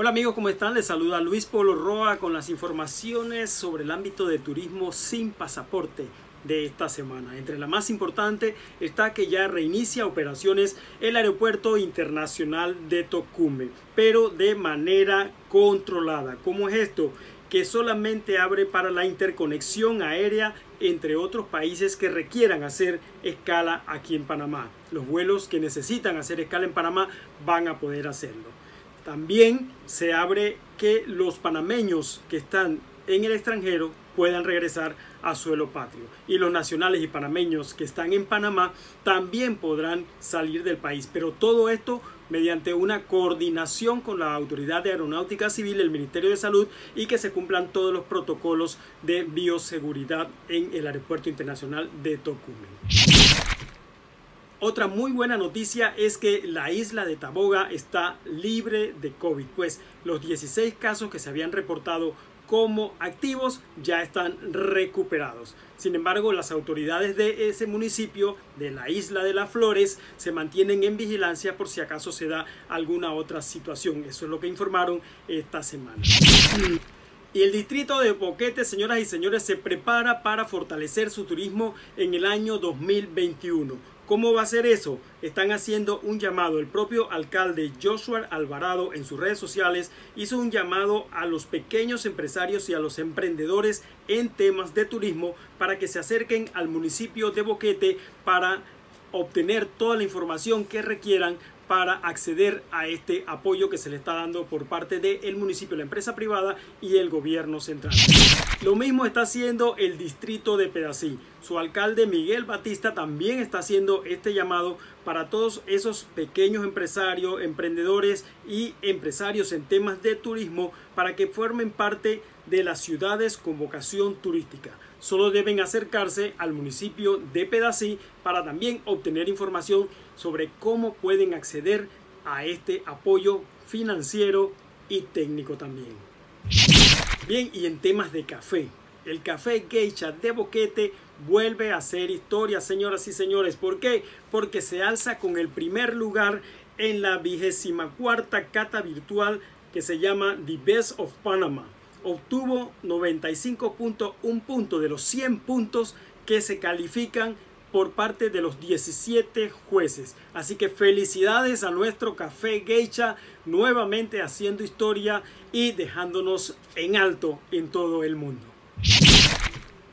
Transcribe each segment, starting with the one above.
Hola amigos, ¿cómo están? Les saluda Luis Polo Roa con las informaciones sobre el ámbito de turismo sin pasaporte de esta semana. Entre la más importante está que ya reinicia operaciones el Aeropuerto Internacional de Tocumen, pero de manera controlada. ¿Cómo es esto? Que solamente abre para la interconexión aérea entre otros países que requieran hacer escala aquí en Panamá. Los vuelos que necesitan hacer escala en Panamá van a poder hacerlo. También se abre que los panameños que están en el extranjero puedan regresar a suelo patrio. Y los nacionales y panameños que están en Panamá también podrán salir del país. Pero todo esto mediante una coordinación con la Autoridad de Aeronáutica Civil, el Ministerio de Salud y que se cumplan todos los protocolos de bioseguridad en el Aeropuerto Internacional de Tocumen. Otra muy buena noticia es que la isla de Taboga está libre de COVID, pues los 16 casos que se habían reportado como activos ya están recuperados. Sin embargo, las autoridades de ese municipio, de la isla de las Flores, se mantienen en vigilancia por si acaso se da alguna otra situación. Eso es lo que informaron esta semana. Y el distrito de Boquete, señoras y señores, se prepara para fortalecer su turismo en el año 2021 ¿Cómo va a ser eso? Están haciendo un llamado. El propio alcalde Joshua Alvarado en sus redes sociales hizo un llamado a los pequeños empresarios y a los emprendedores en temas de turismo para que se acerquen al municipio de Boquete para obtener toda la información que requieran para acceder a este apoyo que se le está dando por parte del municipio, la empresa privada y el gobierno central. Lo mismo está haciendo el distrito de Pedací. Su alcalde Miguel Batista también está haciendo este llamado para todos esos pequeños empresarios, emprendedores y empresarios en temas de turismo para que formen parte de las ciudades con vocación turística. Solo deben acercarse al municipio de Pedací para también obtener información sobre cómo pueden acceder a este apoyo financiero y técnico también. Bien, y en temas de café, el café Geisha de Boquete vuelve a ser historia, señoras y señores. ¿Por qué? Porque se alza con el primer lugar en la vigésima cuarta cata virtual que se llama The Best of Panama. Obtuvo 95.1 puntos de los 100 puntos que se califican por parte de los 17 jueces. Así que felicidades a nuestro Café Geisha, nuevamente haciendo historia y dejándonos en alto en todo el mundo.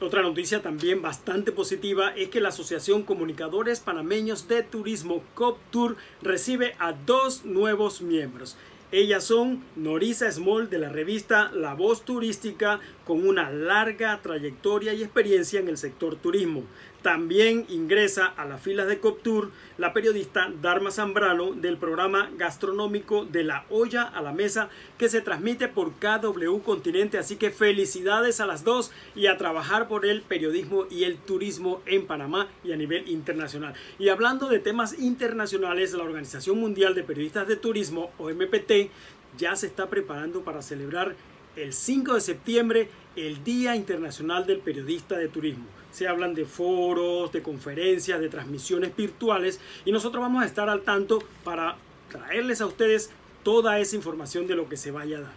Otra noticia también bastante positiva es que la Asociación Comunicadores Panameños de Turismo COPTUR recibe a dos nuevos miembros. Ellas son Norisa Small de la revista La Voz Turística con una larga trayectoria y experiencia en el sector turismo. También ingresa a las filas de Coptour la periodista Dharma Zambrano del programa gastronómico de la olla a la mesa que se transmite por KW Continente. Así que felicidades a las dos y a trabajar por el periodismo y el turismo en Panamá y a nivel internacional. Y hablando de temas internacionales, la Organización Mundial de Periodistas de Turismo, OMPT, ya se está preparando para celebrar el 5 de septiembre el Día Internacional del Periodista de Turismo. Se hablan de foros, de conferencias, de transmisiones virtuales y nosotros vamos a estar al tanto para traerles a ustedes toda esa información de lo que se vaya a dar.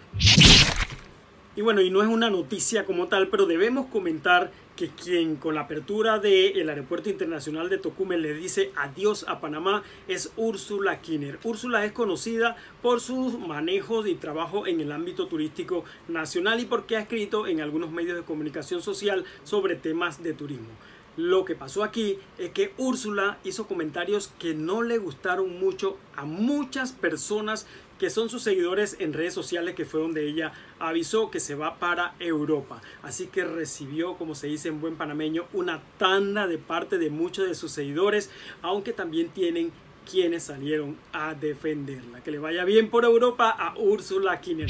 Y bueno, y no es una noticia como tal, pero debemos comentar que quien con la apertura del Aeropuerto Internacional de Tocumen le dice adiós a Panamá es Úrsula Kinner. Úrsula es conocida por sus manejos y trabajo en el ámbito turístico nacional y porque ha escrito en algunos medios de comunicación social sobre temas de turismo. Lo que pasó aquí es que Úrsula hizo comentarios que no le gustaron mucho a muchas personas que son sus seguidores en redes sociales, que fue donde ella avisó que se va para Europa. Así que recibió, como se dice en buen panameño, una tanda de parte de muchos de sus seguidores, aunque también tienen quienes salieron a defenderla. Que le vaya bien por Europa a Úrsula Kinner.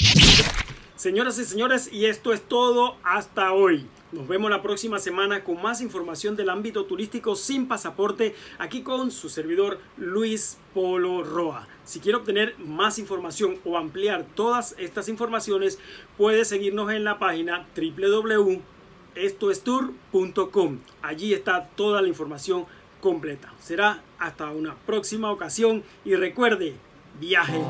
Señoras y señores, y esto es todo hasta hoy. Nos vemos la próxima semana con más información del ámbito turístico sin pasaporte, aquí con su servidor Luis Polo Roa. Si quiere obtener más información o ampliar todas estas informaciones, puede seguirnos en la página www.estoestour.com. Allí está toda la información completa. Será hasta una próxima ocasión y recuerde, viaje